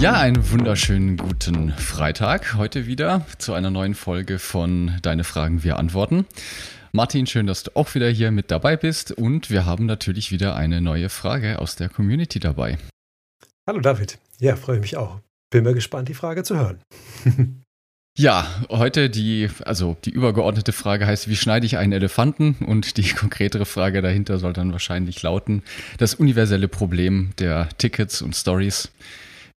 Ja, einen wunderschönen guten Freitag heute wieder zu einer neuen Folge von Deine Fragen, wir antworten. Martin, schön, dass du auch wieder hier mit dabei bist und wir haben natürlich wieder eine neue Frage aus der Community dabei. Hallo David, ja, freue mich auch. Bin mal gespannt, die Frage zu hören. Ja, heute die, also die übergeordnete Frage heißt, wie schneide ich einen Elefanten? Und die konkretere Frage dahinter soll dann wahrscheinlich lauten, das universelle Problem der Tickets und Stories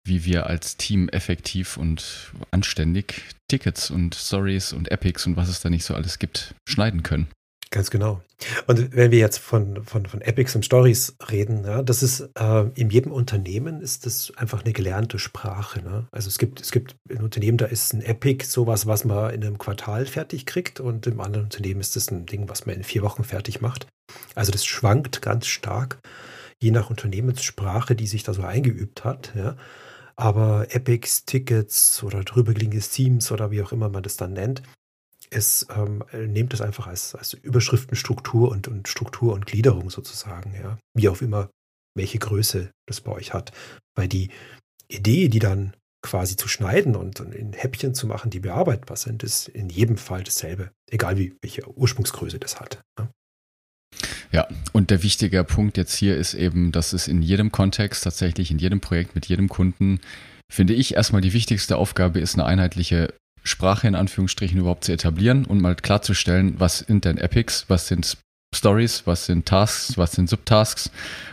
wie wir als Team effektiv und anständig Tickets und Stories und Epics und was es da nicht so alles gibt, schneiden können. Ganz genau. Und wenn wir jetzt von, von, von Epics und Stories reden, ja, das ist äh, in jedem Unternehmen ist das einfach eine gelernte Sprache. Ne? Also es gibt, es gibt ein Unternehmen, da ist ein Epic sowas, was man in einem Quartal fertig kriegt und im anderen Unternehmen ist das ein Ding, was man in vier Wochen fertig macht. Also das schwankt ganz stark, je nach Unternehmenssprache, die sich da so eingeübt hat. Ja. Aber Epics, Tickets oder drüberliegendes Teams oder wie auch immer man das dann nennt, es ähm, nehmt es einfach als, als Überschriftenstruktur und, und Struktur und Gliederung sozusagen, ja. Wie auch immer, welche Größe das bei euch hat. Weil die Idee, die dann quasi zu schneiden und in Häppchen zu machen, die bearbeitbar sind, ist in jedem Fall dasselbe. Egal wie welche Ursprungsgröße das hat. Ja. Ja, und der wichtige Punkt jetzt hier ist eben, dass es in jedem Kontext, tatsächlich in jedem Projekt mit jedem Kunden, finde ich, erstmal die wichtigste Aufgabe ist, eine einheitliche Sprache in Anführungsstrichen überhaupt zu etablieren und mal klarzustellen, was sind denn Epics, was sind Stories, was sind Tasks, was sind Subtasks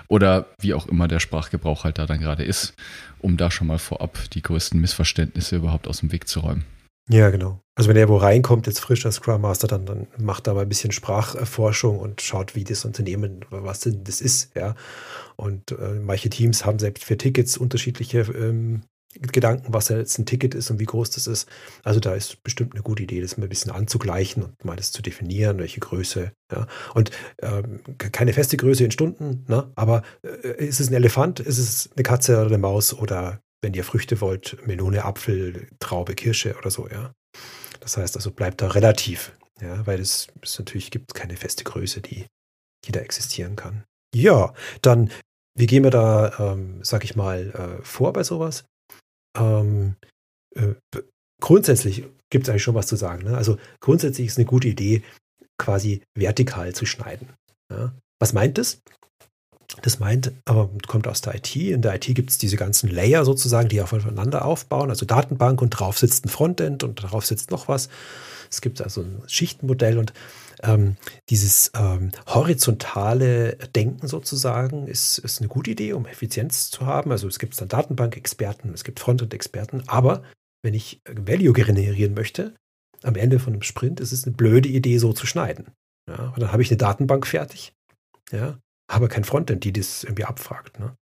oder wie auch immer der Sprachgebrauch halt da dann gerade ist, um da schon mal vorab die größten Missverständnisse überhaupt aus dem Weg zu räumen. Ja, genau. Also wenn er wo reinkommt, jetzt frischer Scrum Master, dann, dann macht er mal ein bisschen Sprachforschung und schaut, wie das Unternehmen, was denn das ist, ja. Und äh, manche Teams haben selbst für Tickets unterschiedliche ähm, Gedanken, was jetzt ein Ticket ist und wie groß das ist. Also da ist bestimmt eine gute Idee, das mal ein bisschen anzugleichen und mal das zu definieren, welche Größe. Ja. Und ähm, keine feste Größe in Stunden, ne? aber äh, ist es ein Elefant, ist es eine Katze oder eine Maus oder wenn ihr Früchte wollt, Melone, Apfel, Traube, Kirsche oder so, ja. Das heißt also, bleibt da relativ, ja, weil es, es natürlich gibt keine feste Größe, die, die da existieren kann. Ja, dann, wie gehen wir da, ähm, sag ich mal, äh, vor bei sowas? Ähm, äh, grundsätzlich gibt es eigentlich schon was zu sagen. Ne? Also grundsätzlich ist eine gute Idee, quasi vertikal zu schneiden. Ja? Was meint das? Das meint, aber kommt aus der IT. In der IT gibt es diese ganzen Layer sozusagen, die aufeinander aufbauen, also Datenbank und drauf sitzt ein Frontend und darauf sitzt noch was. Es gibt also ein Schichtenmodell und ähm, dieses ähm, horizontale Denken sozusagen ist, ist eine gute Idee, um Effizienz zu haben. Also es gibt dann Datenbank-Experten, es gibt Frontend-Experten, aber wenn ich Value generieren möchte, am Ende von einem Sprint ist es eine blöde Idee, so zu schneiden. Ja, und dann habe ich eine Datenbank fertig. Ja, aber kein Frontend, die das irgendwie abfragt. Ne?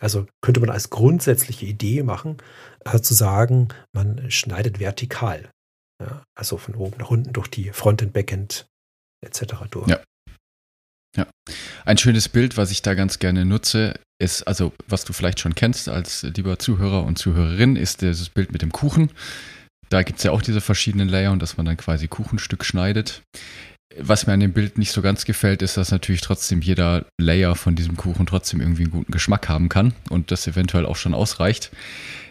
Also könnte man als grundsätzliche Idee machen, äh, zu sagen, man schneidet vertikal. Ja? Also von oben nach unten durch die Frontend, Backend etc. durch. Ja. Ja. Ein schönes Bild, was ich da ganz gerne nutze, ist, also was du vielleicht schon kennst als lieber Zuhörer und Zuhörerin, ist dieses Bild mit dem Kuchen. Da gibt es ja auch diese verschiedenen Layer und dass man dann quasi Kuchenstück schneidet. Was mir an dem Bild nicht so ganz gefällt, ist, dass natürlich trotzdem jeder Layer von diesem Kuchen trotzdem irgendwie einen guten Geschmack haben kann und das eventuell auch schon ausreicht.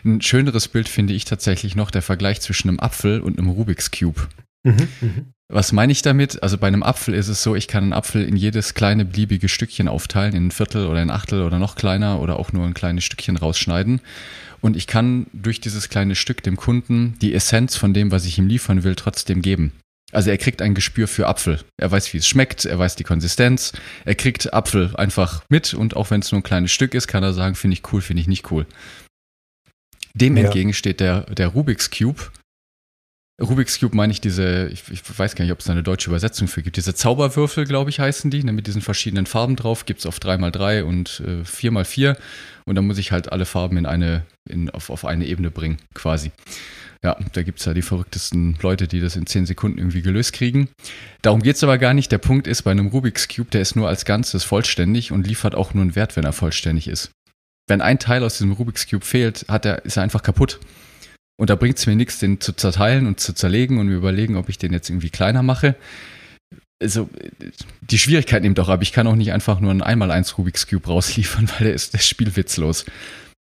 Ein schöneres Bild finde ich tatsächlich noch der Vergleich zwischen einem Apfel und einem Rubik's Cube. Mhm, mh. Was meine ich damit? Also bei einem Apfel ist es so, ich kann einen Apfel in jedes kleine beliebige Stückchen aufteilen, in ein Viertel oder ein Achtel oder noch kleiner oder auch nur ein kleines Stückchen rausschneiden. Und ich kann durch dieses kleine Stück dem Kunden die Essenz von dem, was ich ihm liefern will, trotzdem geben. Also er kriegt ein Gespür für Apfel. Er weiß, wie es schmeckt, er weiß die Konsistenz. Er kriegt Apfel einfach mit und auch wenn es nur ein kleines Stück ist, kann er sagen, finde ich cool, finde ich nicht cool. Dem ja. entgegen steht der, der Rubik's Cube. Rubik's Cube meine ich diese, ich, ich, weiß gar nicht, ob es da eine deutsche Übersetzung für gibt. Diese Zauberwürfel, glaube ich, heißen die, ne, mit diesen verschiedenen Farben drauf. Gibt es auf 3x3 und äh, 4x4. Und dann muss ich halt alle Farben in eine, in, auf, auf eine Ebene bringen, quasi. Ja, da gibt es ja die verrücktesten Leute, die das in 10 Sekunden irgendwie gelöst kriegen. Darum geht es aber gar nicht. Der Punkt ist, bei einem Rubik's Cube, der ist nur als Ganzes vollständig und liefert auch nur einen Wert, wenn er vollständig ist. Wenn ein Teil aus diesem Rubik's Cube fehlt, hat er, ist er einfach kaputt. Und da bringt es mir nichts, den zu zerteilen und zu zerlegen und mir überlegen, ob ich den jetzt irgendwie kleiner mache. Also die Schwierigkeit nimmt auch ab. Ich kann auch nicht einfach nur ein Einmal-Eins Rubik's Cube rausliefern, weil der ist, der ist spielwitzlos.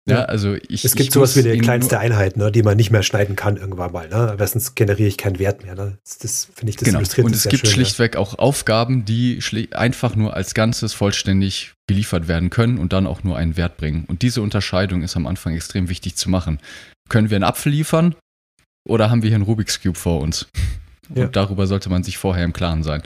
Ja, also ich. Es gibt ich sowas wie eine kleinste Einheit, ne, die man nicht mehr schneiden kann irgendwann mal. Ne? Erstens generiere ich keinen Wert mehr. Ne? Das, das finde ich, das genau. illustriert Und es gibt schön, schlichtweg ja. auch Aufgaben, die einfach nur als Ganzes vollständig geliefert werden können und dann auch nur einen Wert bringen. Und diese Unterscheidung ist am Anfang extrem wichtig zu machen. Können wir einen Apfel liefern oder haben wir hier einen Rubik's Cube vor uns? Ja. Und darüber sollte man sich vorher im Klaren sein.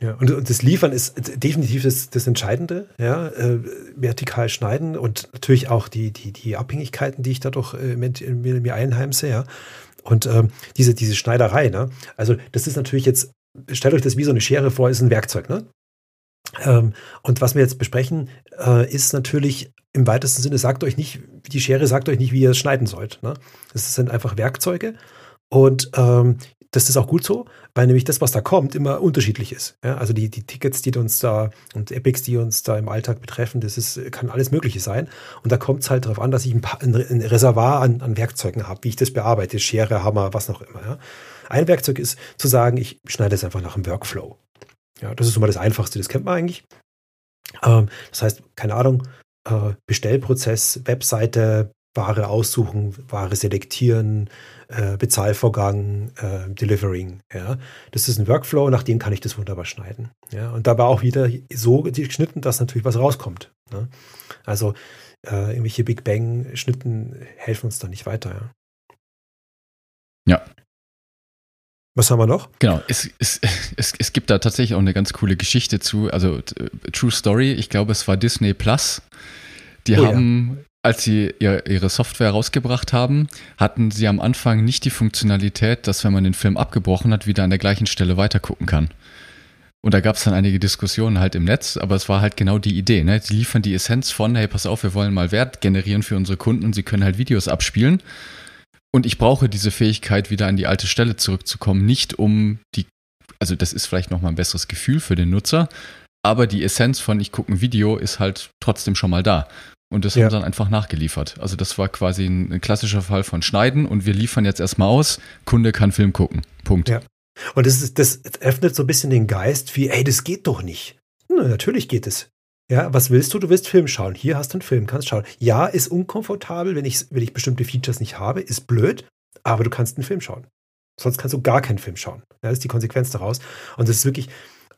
Ja, und, das Liefern ist definitiv das, das Entscheidende, ja, äh, vertikal schneiden und natürlich auch die, die, die Abhängigkeiten, die ich dadurch äh, mir, mir einheimse, ja. Und ähm, diese, diese Schneiderei, ne? Also, das ist natürlich jetzt, stellt euch das wie so eine Schere vor, ist ein Werkzeug, ne? Ähm, und was wir jetzt besprechen, äh, ist natürlich im weitesten Sinne, sagt euch nicht, die Schere sagt euch nicht, wie ihr es schneiden sollt. Ne? Das sind einfach Werkzeuge. Und ähm, das ist auch gut so, weil nämlich das, was da kommt, immer unterschiedlich ist. Ja, also die, die Tickets, die uns da und Epics, die uns da im Alltag betreffen, das ist, kann alles Mögliche sein. Und da kommt es halt darauf an, dass ich ein, paar, ein Reservoir an, an Werkzeugen habe, wie ich das bearbeite, Schere, Hammer, was noch immer. Ja. Ein Werkzeug ist zu sagen, ich schneide es einfach nach dem Workflow. Ja, das ist immer das Einfachste, das kennt man eigentlich. Ähm, das heißt, keine Ahnung, äh, Bestellprozess, Webseite, Ware aussuchen, Ware selektieren, äh, Bezahlvorgang, äh, Delivering. Ja. Das ist ein Workflow, nach dem kann ich das wunderbar schneiden. Ja. Und dabei auch wieder so geschnitten, dass natürlich was rauskommt. Ne? Also äh, irgendwelche Big Bang-Schnitten helfen uns da nicht weiter. Ja. ja. Was haben wir noch? Genau, es, es, es, es gibt da tatsächlich auch eine ganz coole Geschichte zu, also True Story, ich glaube, es war Disney Plus. Die oh, haben ja als sie ihre Software rausgebracht haben, hatten sie am Anfang nicht die Funktionalität, dass wenn man den Film abgebrochen hat, wieder an der gleichen Stelle weitergucken kann. Und da gab es dann einige Diskussionen halt im Netz, aber es war halt genau die Idee. Ne? Sie liefern die Essenz von, hey, pass auf, wir wollen mal Wert generieren für unsere Kunden und sie können halt Videos abspielen. Und ich brauche diese Fähigkeit, wieder an die alte Stelle zurückzukommen, nicht um die, also das ist vielleicht nochmal ein besseres Gefühl für den Nutzer, aber die Essenz von ich gucke ein Video ist halt trotzdem schon mal da. Und das ja. haben sie dann einfach nachgeliefert. Also das war quasi ein, ein, klassischer Fall von Schneiden und wir liefern jetzt erstmal aus, Kunde kann Film gucken. Punkt. Ja. Und das, ist, das öffnet so ein bisschen den Geist wie, ey, das geht doch nicht. Na, natürlich geht es. Ja, was willst du? Du willst Film schauen. Hier hast du einen Film, kannst schauen. Ja, ist unkomfortabel, wenn ich, wenn ich bestimmte Features nicht habe, ist blöd, aber du kannst einen Film schauen. Sonst kannst du gar keinen Film schauen. Ja, das ist die Konsequenz daraus. Und das ist wirklich,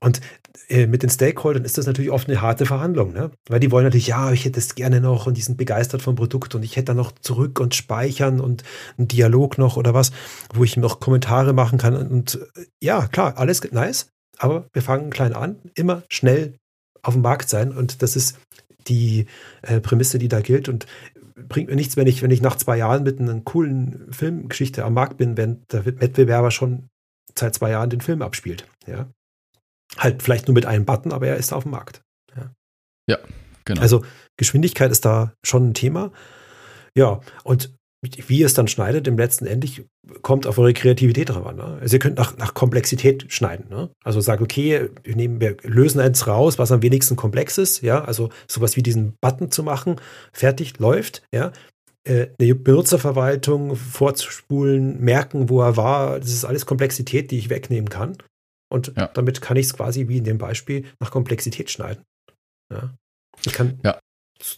und äh, mit den Stakeholdern ist das natürlich oft eine harte Verhandlung, ne? weil die wollen natürlich, ja, ich hätte es gerne noch und die sind begeistert vom Produkt und ich hätte dann noch zurück und speichern und einen Dialog noch oder was, wo ich noch Kommentare machen kann. Und äh, ja, klar, alles nice, aber wir fangen klein an, immer schnell auf dem Markt sein und das ist die äh, Prämisse, die da gilt und bringt mir nichts, wenn ich, wenn ich nach zwei Jahren mit einer coolen Filmgeschichte am Markt bin, wenn der Wettbewerber schon seit zwei Jahren den Film abspielt. Ja, Halt vielleicht nur mit einem Button, aber er ist auf dem Markt. Ja, ja genau. Also Geschwindigkeit ist da schon ein Thema. Ja, und wie ihr es dann schneidet, im letzten Endlich kommt auf eure Kreativität drauf an. Ne? Also ihr könnt nach, nach Komplexität schneiden. Ne? Also sagt, okay, wir, nehmen, wir lösen eins raus, was am wenigsten komplex ist. Ja, also sowas wie diesen Button zu machen, fertig, läuft. Ja, äh, eine Benutzerverwaltung vorzuspulen, merken, wo er war, das ist alles Komplexität, die ich wegnehmen kann. Und ja. damit kann ich es quasi wie in dem Beispiel nach Komplexität schneiden. Ja. Ich kann, ja.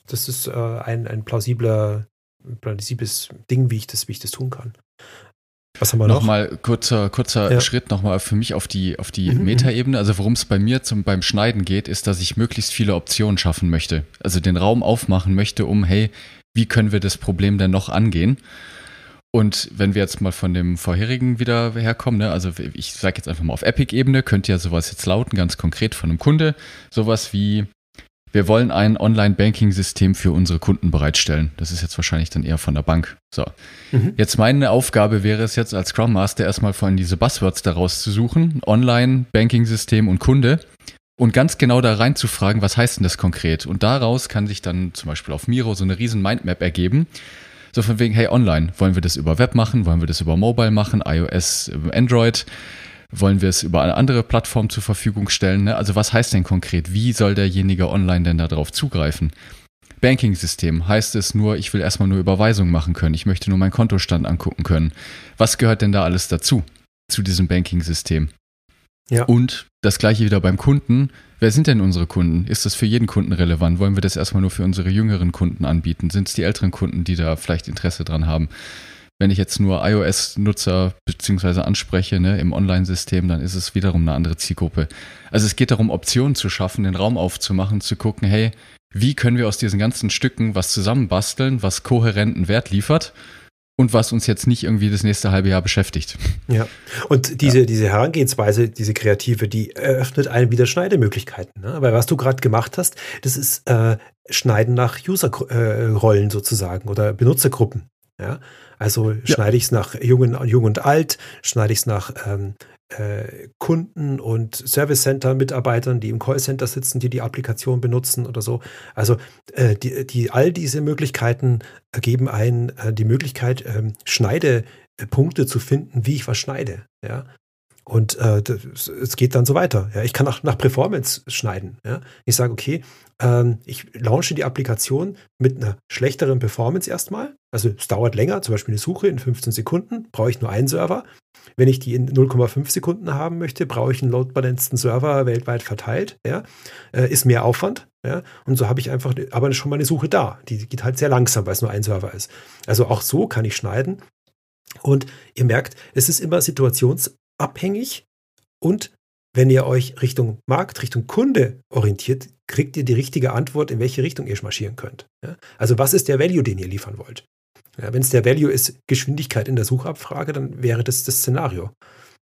das ist äh, ein, ein plausibler, plausibles Ding, wie ich das, wie ich das tun kann. Was haben wir noch? Nochmal kurzer, kurzer ja. Schritt nochmal für mich auf die, auf die mhm, mhm. Metaebene. Also worum es bei mir zum, beim Schneiden geht, ist, dass ich möglichst viele Optionen schaffen möchte. Also den Raum aufmachen möchte, um, hey, wie können wir das Problem denn noch angehen? Und wenn wir jetzt mal von dem vorherigen wieder herkommen, ne, also ich sage jetzt einfach mal auf Epic-Ebene, könnte ja sowas jetzt lauten, ganz konkret von einem Kunde, sowas wie, wir wollen ein Online-Banking-System für unsere Kunden bereitstellen. Das ist jetzt wahrscheinlich dann eher von der Bank. So. Mhm. Jetzt meine Aufgabe wäre es jetzt als Scrum Master erstmal von diese Buzzwords daraus zu suchen. Online, Banking-System und Kunde. Und ganz genau da reinzufragen, was heißt denn das konkret? Und daraus kann sich dann zum Beispiel auf Miro so eine riesen Mindmap ergeben. So von wegen, hey, online, wollen wir das über Web machen? Wollen wir das über Mobile machen? iOS, Android? Wollen wir es über eine andere Plattform zur Verfügung stellen? Ne? Also was heißt denn konkret? Wie soll derjenige online denn darauf zugreifen? Banking-System heißt es nur, ich will erstmal nur Überweisungen machen können. Ich möchte nur meinen Kontostand angucken können. Was gehört denn da alles dazu? Zu diesem Banking-System? Ja. Und das gleiche wieder beim Kunden. Wer sind denn unsere Kunden? Ist das für jeden Kunden relevant? Wollen wir das erstmal nur für unsere jüngeren Kunden anbieten? Sind es die älteren Kunden, die da vielleicht Interesse dran haben? Wenn ich jetzt nur iOS-Nutzer beziehungsweise anspreche ne, im Online-System, dann ist es wiederum eine andere Zielgruppe. Also es geht darum, Optionen zu schaffen, den Raum aufzumachen, zu gucken, hey, wie können wir aus diesen ganzen Stücken was zusammenbasteln, was kohärenten Wert liefert und was uns jetzt nicht irgendwie das nächste halbe Jahr beschäftigt. Ja, und diese, ja. diese Herangehensweise, diese kreative, die eröffnet einen wieder Schneidemöglichkeiten. Ne? Weil was du gerade gemacht hast, das ist äh, Schneiden nach User-Rollen sozusagen oder Benutzergruppen. Ja? Also ja. schneide ich es nach jung und, jung und alt, schneide ich es nach ähm, äh, Kunden und Service Center Mitarbeitern, die im Callcenter sitzen, die die Applikation benutzen oder so. Also äh, die, die, all diese Möglichkeiten geben einen äh, die Möglichkeit, ähm, Schneidepunkte zu finden, wie ich was schneide. Ja. Und äh, das, es geht dann so weiter. Ja. Ich kann auch nach Performance schneiden. Ja. Ich sage, okay, ähm, ich launche die Applikation mit einer schlechteren Performance erstmal. Also es dauert länger, zum Beispiel eine Suche in 15 Sekunden, brauche ich nur einen Server. Wenn ich die in 0,5 Sekunden haben möchte, brauche ich einen load-balanceden Server weltweit verteilt. Ja? Äh, ist mehr Aufwand. Ja? Und so habe ich einfach aber schon mal eine Suche da. Die geht halt sehr langsam, weil es nur ein Server ist. Also auch so kann ich schneiden. Und ihr merkt, es ist immer situationsabhängig und wenn ihr euch Richtung Markt, Richtung Kunde orientiert, kriegt ihr die richtige Antwort, in welche Richtung ihr marschieren könnt. Ja? Also was ist der Value, den ihr liefern wollt? Ja, Wenn es der Value ist, Geschwindigkeit in der Suchabfrage, dann wäre das das Szenario.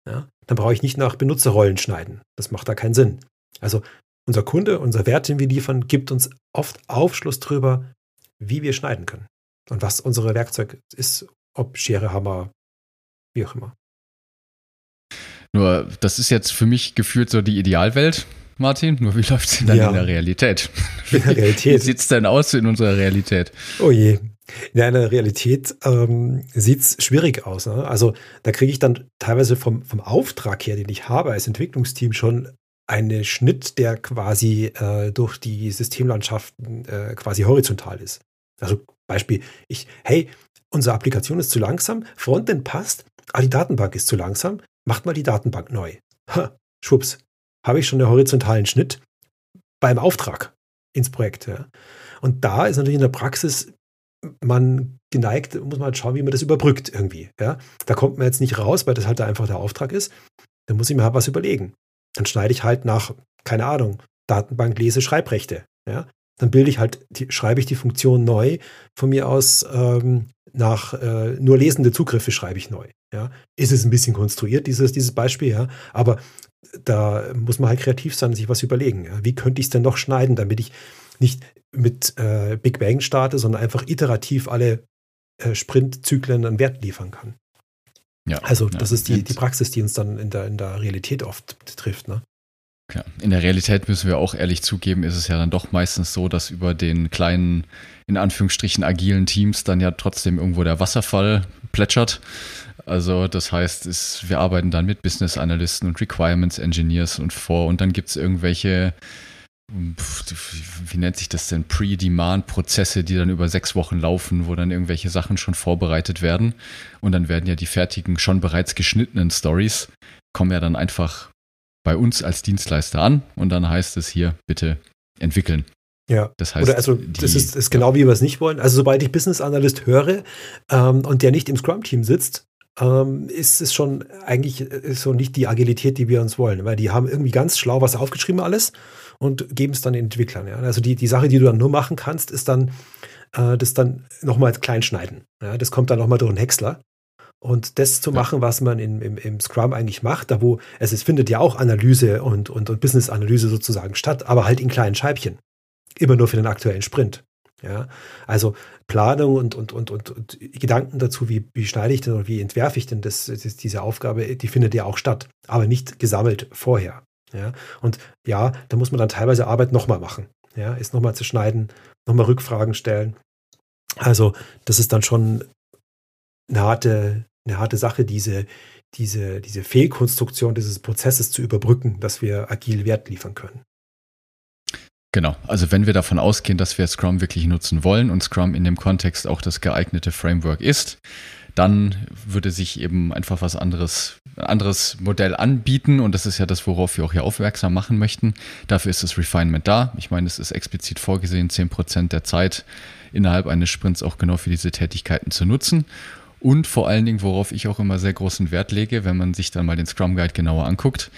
Ja? Dann brauche ich nicht nach Benutzerrollen schneiden. Das macht da keinen Sinn. Also unser Kunde, unser Wert, den wir liefern, gibt uns oft Aufschluss darüber, wie wir schneiden können. Und was unsere Werkzeug ist, ob Schere, Hammer, wie auch immer. Nur, das ist jetzt für mich gefühlt so die Idealwelt. Martin, nur wie läuft es denn dann ja. in der Realität? In der Realität. Wie sieht es denn aus in unserer Realität? Oh je. In einer Realität ähm, sieht es schwierig aus. Ne? Also da kriege ich dann teilweise vom, vom Auftrag her, den ich habe als Entwicklungsteam, schon einen Schnitt, der quasi äh, durch die Systemlandschaften äh, quasi horizontal ist. Also Beispiel, ich, hey, unsere Applikation ist zu langsam, Frontend passt, aber die Datenbank ist zu langsam, macht mal die Datenbank neu. Ha, schwupps, habe ich schon einen horizontalen Schnitt beim Auftrag ins Projekt. Ja. Und da ist natürlich in der Praxis man geneigt, muss man halt schauen, wie man das überbrückt irgendwie. Ja? Da kommt man jetzt nicht raus, weil das halt einfach der Auftrag ist. Da muss ich mir halt was überlegen. Dann schneide ich halt nach, keine Ahnung, Datenbank lese Schreibrechte. Ja? Dann bilde ich halt, die, schreibe ich die Funktion neu. Von mir aus ähm, nach äh, nur lesende Zugriffe schreibe ich neu. Ja? Ist es ein bisschen konstruiert, dieses, dieses Beispiel, ja. Aber da muss man halt kreativ sein und sich was überlegen. Ja? Wie könnte ich es denn noch schneiden, damit ich nicht mit äh, Big Bang starte, sondern einfach iterativ alle äh, Sprintzyklen einen Wert liefern kann. Ja, also das ja, ist die, die Praxis, die uns dann in der, in der Realität oft trifft. Ne? Klar. In der Realität müssen wir auch ehrlich zugeben, ist es ja dann doch meistens so, dass über den kleinen, in Anführungsstrichen agilen Teams dann ja trotzdem irgendwo der Wasserfall plätschert. Also das heißt, es, wir arbeiten dann mit Business Analysten und Requirements Engineers und vor und dann gibt es irgendwelche wie nennt sich das denn, Pre-Demand-Prozesse, die dann über sechs Wochen laufen, wo dann irgendwelche Sachen schon vorbereitet werden. Und dann werden ja die fertigen, schon bereits geschnittenen Stories, kommen ja dann einfach bei uns als Dienstleister an und dann heißt es hier, bitte entwickeln. Ja, das heißt, Oder also die, das ist, ist genau wie wir es nicht wollen. Also sobald ich Business Analyst höre ähm, und der nicht im Scrum-Team sitzt, ähm, ist es schon eigentlich ist so nicht die Agilität, die wir uns wollen, weil die haben irgendwie ganz schlau was aufgeschrieben alles und geben es dann den Entwicklern. Ja? Also die, die Sache, die du dann nur machen kannst, ist dann äh, das dann nochmal klein schneiden. Ja? Das kommt dann nochmal durch einen Häcksler. Und das zu machen, was man in, im, im Scrum eigentlich macht, da wo es, es findet ja auch Analyse und, und, und Business-Analyse sozusagen statt, aber halt in kleinen Scheibchen. immer nur für den aktuellen Sprint. Ja, also Planung und, und, und, und, und Gedanken dazu, wie, wie schneide ich denn oder wie entwerfe ich denn das, das, diese Aufgabe, die findet ja auch statt, aber nicht gesammelt vorher. Ja, und ja, da muss man dann teilweise Arbeit nochmal machen. Ja, ist nochmal zu schneiden, nochmal Rückfragen stellen. Also, das ist dann schon eine harte, eine harte Sache, diese, diese, diese Fehlkonstruktion dieses Prozesses zu überbrücken, dass wir agil Wert liefern können. Genau, also wenn wir davon ausgehen, dass wir Scrum wirklich nutzen wollen und Scrum in dem Kontext auch das geeignete Framework ist, dann würde sich eben einfach was anderes, anderes Modell anbieten und das ist ja das, worauf wir auch hier aufmerksam machen möchten. Dafür ist das Refinement da. Ich meine, es ist explizit vorgesehen, 10% der Zeit innerhalb eines Sprints auch genau für diese Tätigkeiten zu nutzen. Und vor allen Dingen, worauf ich auch immer sehr großen Wert lege, wenn man sich dann mal den Scrum Guide genauer anguckt,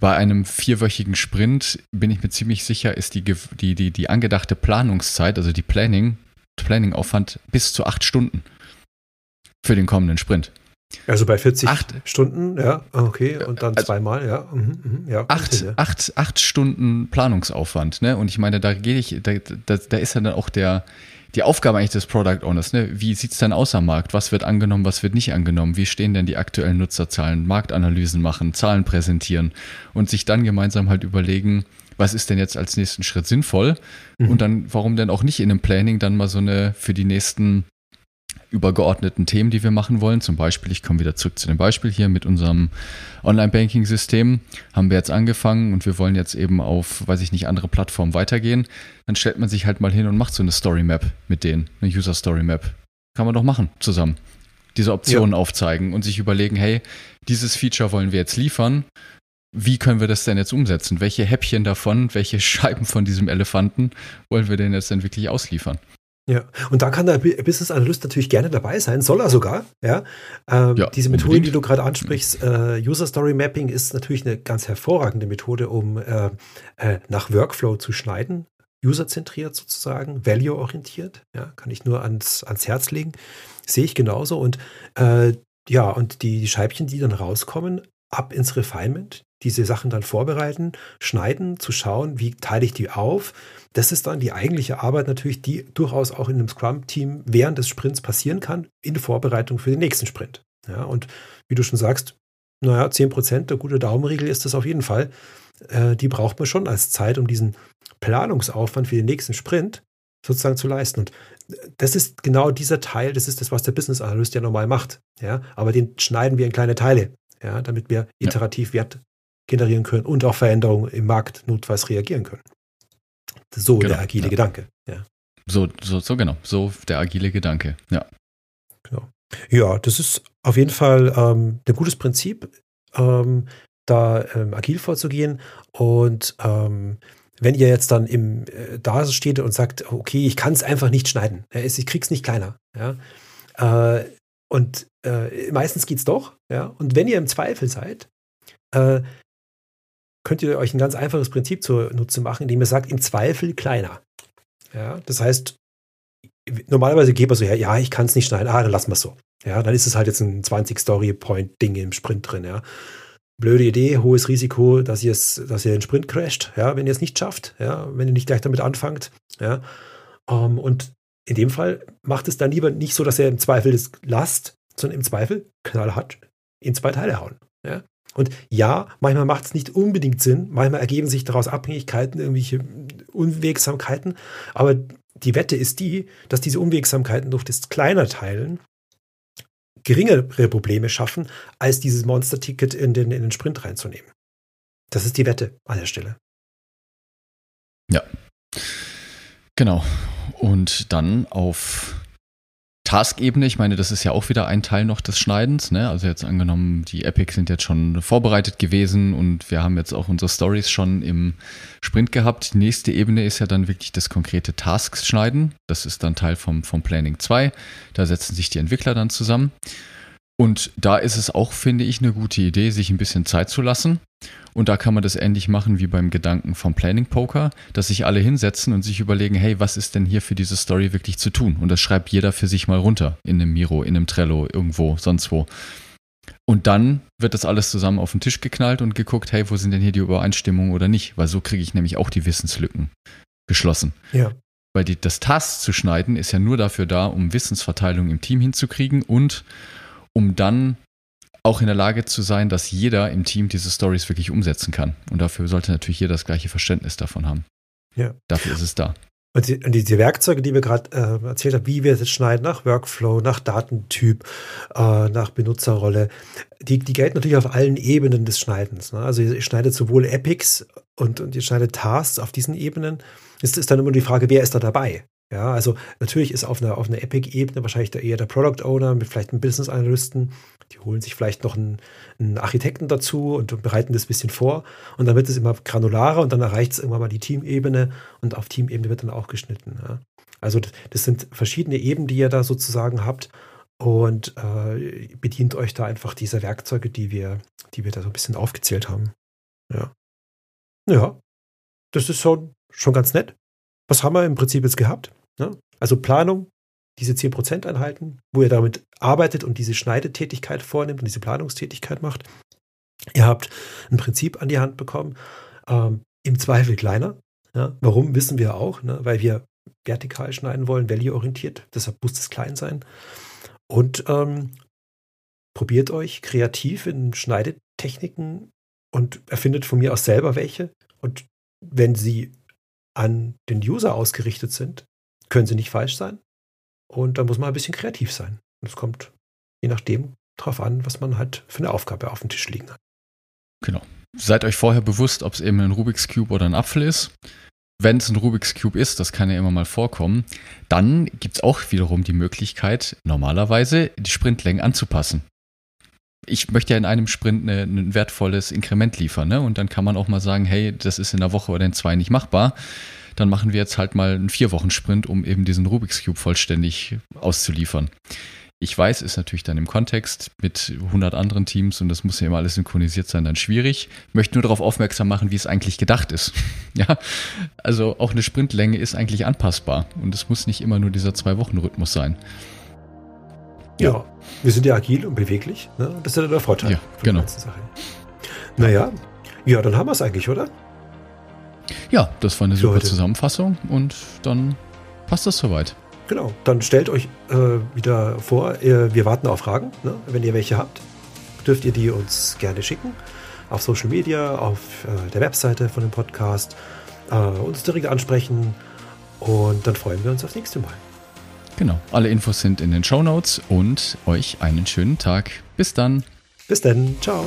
bei einem vierwöchigen Sprint bin ich mir ziemlich sicher, ist die, die, die, die angedachte Planungszeit, also die Planning, Planning-Aufwand bis zu acht Stunden für den kommenden Sprint. Also bei 40 acht, Stunden, ja, okay, und dann also, zweimal, ja. Mhm, mhm, ja acht, acht, acht Stunden Planungsaufwand, ne? Und ich meine, da gehe ich, da, da, da ist ja dann auch der, die Aufgabe eigentlich des Product Owners. Ne? Wie sieht es denn aus am Markt? Was wird angenommen, was wird nicht angenommen? Wie stehen denn die aktuellen Nutzerzahlen? Marktanalysen machen, Zahlen präsentieren und sich dann gemeinsam halt überlegen, was ist denn jetzt als nächsten Schritt sinnvoll? Mhm. Und dann, warum denn auch nicht in einem Planning dann mal so eine für die nächsten übergeordneten Themen, die wir machen wollen. Zum Beispiel, ich komme wieder zurück zu dem Beispiel hier mit unserem Online-Banking-System. Haben wir jetzt angefangen und wir wollen jetzt eben auf, weiß ich nicht, andere Plattformen weitergehen. Dann stellt man sich halt mal hin und macht so eine Story Map mit denen, eine User Story Map. Kann man doch machen zusammen. Diese Optionen ja. aufzeigen und sich überlegen, hey, dieses Feature wollen wir jetzt liefern. Wie können wir das denn jetzt umsetzen? Welche Häppchen davon, welche Scheiben von diesem Elefanten wollen wir denn jetzt denn wirklich ausliefern? Ja, und da kann der Business Analyst natürlich gerne dabei sein, soll er sogar. Ja, ähm, ja diese Methode, unbedingt. die du gerade ansprichst, äh, User Story Mapping, ist natürlich eine ganz hervorragende Methode, um äh, äh, nach Workflow zu schneiden, userzentriert sozusagen, value-orientiert. Ja, kann ich nur ans, ans Herz legen. Sehe ich genauso. Und äh, ja, und die, die Scheibchen, die dann rauskommen, ab ins Refinement, diese Sachen dann vorbereiten, schneiden, zu schauen, wie teile ich die auf das ist dann die eigentliche Arbeit natürlich, die durchaus auch in einem Scrum-Team während des Sprints passieren kann, in Vorbereitung für den nächsten Sprint. Ja, und wie du schon sagst, naja, 10 Prozent, der gute Daumenregel ist das auf jeden Fall. Äh, die braucht man schon als Zeit, um diesen Planungsaufwand für den nächsten Sprint sozusagen zu leisten. Und das ist genau dieser Teil, das ist das, was der Business Analyst ja normal macht. Ja, aber den schneiden wir in kleine Teile, ja, damit wir iterativ. Wert generieren können und auf Veränderungen im Markt notfalls reagieren können. So genau, der agile ja. Gedanke. Ja. So, so, so genau. So der agile Gedanke. Ja. Genau. Ja, das ist auf jeden Fall ähm, ein gutes Prinzip, ähm, da ähm, agil vorzugehen. Und ähm, wenn ihr jetzt dann im, äh, da steht und sagt, okay, ich kann es einfach nicht schneiden, ja, ich krieg's nicht kleiner, ja, äh, und äh, meistens geht's doch, ja, und wenn ihr im Zweifel seid, äh, könnt ihr euch ein ganz einfaches Prinzip zunutze machen, indem ihr sagt, im Zweifel kleiner. Ja, das heißt, normalerweise geht man so, ja, ja ich kann es nicht schneiden, ah, dann lassen wir es so. Ja, dann ist es halt jetzt ein 20-Story-Point-Ding im Sprint drin, ja. Blöde Idee, hohes Risiko, dass ihr dass ihr den Sprint crasht, ja, wenn ihr es nicht schafft, ja, wenn ihr nicht gleich damit anfangt, ja. Um, ähm, und in dem Fall macht es dann lieber nicht so, dass ihr im Zweifel das lasst, sondern im Zweifel knallhart in zwei Teile hauen. Ja? Und ja, manchmal macht es nicht unbedingt Sinn, manchmal ergeben sich daraus Abhängigkeiten, irgendwelche Unwegsamkeiten, aber die Wette ist die, dass diese Unwegsamkeiten durch das kleiner Teilen geringere Probleme schaffen, als dieses Monster-Ticket in den, in den Sprint reinzunehmen. Das ist die Wette an der Stelle. Ja. Genau. Und dann auf Task-Ebene, ich meine, das ist ja auch wieder ein Teil noch des Schneidens. Ne? Also jetzt angenommen, die Epics sind jetzt schon vorbereitet gewesen und wir haben jetzt auch unsere Stories schon im Sprint gehabt. Die nächste Ebene ist ja dann wirklich das konkrete Tasks schneiden. Das ist dann Teil vom, vom Planning 2. Da setzen sich die Entwickler dann zusammen. Und da ist es auch, finde ich, eine gute Idee, sich ein bisschen Zeit zu lassen. Und da kann man das ähnlich machen wie beim Gedanken vom Planning Poker, dass sich alle hinsetzen und sich überlegen, hey, was ist denn hier für diese Story wirklich zu tun? Und das schreibt jeder für sich mal runter in einem Miro, in einem Trello, irgendwo, sonst wo. Und dann wird das alles zusammen auf den Tisch geknallt und geguckt, hey, wo sind denn hier die Übereinstimmungen oder nicht? Weil so kriege ich nämlich auch die Wissenslücken geschlossen. Ja. Weil die, das Task zu schneiden ist ja nur dafür da, um Wissensverteilung im Team hinzukriegen und um dann auch in der Lage zu sein, dass jeder im Team diese Stories wirklich umsetzen kann. Und dafür sollte natürlich jeder das gleiche Verständnis davon haben. Ja. Dafür ist es da. Und die, und diese Werkzeuge, die wir gerade äh, erzählt haben, wie wir das schneiden, nach Workflow, nach Datentyp, äh, nach Benutzerrolle, die, die gelten natürlich auf allen Ebenen des Schneidens. Ne? Also ihr schneidet sowohl Epics und, und ihr schneidet Tasks auf diesen Ebenen. Es ist dann immer die Frage, wer ist da dabei? Ja, also natürlich ist auf einer, auf einer Epic-Ebene wahrscheinlich eher der Product Owner mit vielleicht einem Business Analysten. Die holen sich vielleicht noch einen, einen Architekten dazu und bereiten das ein bisschen vor. Und dann wird es immer granularer und dann erreicht es irgendwann mal die Teamebene und auf Teamebene wird dann auch geschnitten. Ja. Also das sind verschiedene Ebenen, die ihr da sozusagen habt und äh, bedient euch da einfach dieser Werkzeuge, die wir, die wir da so ein bisschen aufgezählt haben. Ja. Ja, das ist schon, schon ganz nett. Was haben wir im Prinzip jetzt gehabt? Ne? Also Planung, diese 10% einhalten, wo ihr damit arbeitet und diese Schneidetätigkeit vornimmt und diese Planungstätigkeit macht. Ihr habt ein Prinzip an die Hand bekommen, ähm, im Zweifel kleiner. Ja? Warum, wissen wir auch, ne? weil wir vertikal schneiden wollen, value-orientiert, deshalb muss es klein sein. Und ähm, probiert euch kreativ in Schneidetechniken und erfindet von mir aus selber welche. Und wenn sie an den User ausgerichtet sind, können sie nicht falsch sein. Und da muss man ein bisschen kreativ sein. Und es kommt je nachdem drauf an, was man halt für eine Aufgabe auf dem Tisch liegen hat. Genau. Seid euch vorher bewusst, ob es eben ein Rubik's Cube oder ein Apfel ist. Wenn es ein Rubik's Cube ist, das kann ja immer mal vorkommen, dann gibt es auch wiederum die Möglichkeit, normalerweise die Sprintlängen anzupassen. Ich möchte ja in einem Sprint eine, ein wertvolles Inkrement liefern, ne? Und dann kann man auch mal sagen, hey, das ist in einer Woche oder in zwei nicht machbar dann machen wir jetzt halt mal einen Vier-Wochen-Sprint, um eben diesen Rubik's Cube vollständig auszuliefern. Ich weiß, ist natürlich dann im Kontext mit 100 anderen Teams und das muss ja immer alles synchronisiert sein, dann schwierig. Ich möchte nur darauf aufmerksam machen, wie es eigentlich gedacht ist. ja, also auch eine Sprintlänge ist eigentlich anpassbar und es muss nicht immer nur dieser Zwei-Wochen-Rhythmus sein. Ja. ja. wir sind ja agil und beweglich. Ne? Das ist ja der Vorteil. Ja, genau. Naja, ja, dann haben wir es eigentlich, oder? Ja, das war eine super Zusammenfassung und dann passt das soweit. Genau, dann stellt euch äh, wieder vor, äh, wir warten auf Fragen. Ne? Wenn ihr welche habt, dürft ihr die uns gerne schicken. Auf Social Media, auf äh, der Webseite von dem Podcast, äh, uns direkt ansprechen und dann freuen wir uns aufs nächste Mal. Genau, alle Infos sind in den Show Notes und euch einen schönen Tag. Bis dann. Bis dann, ciao.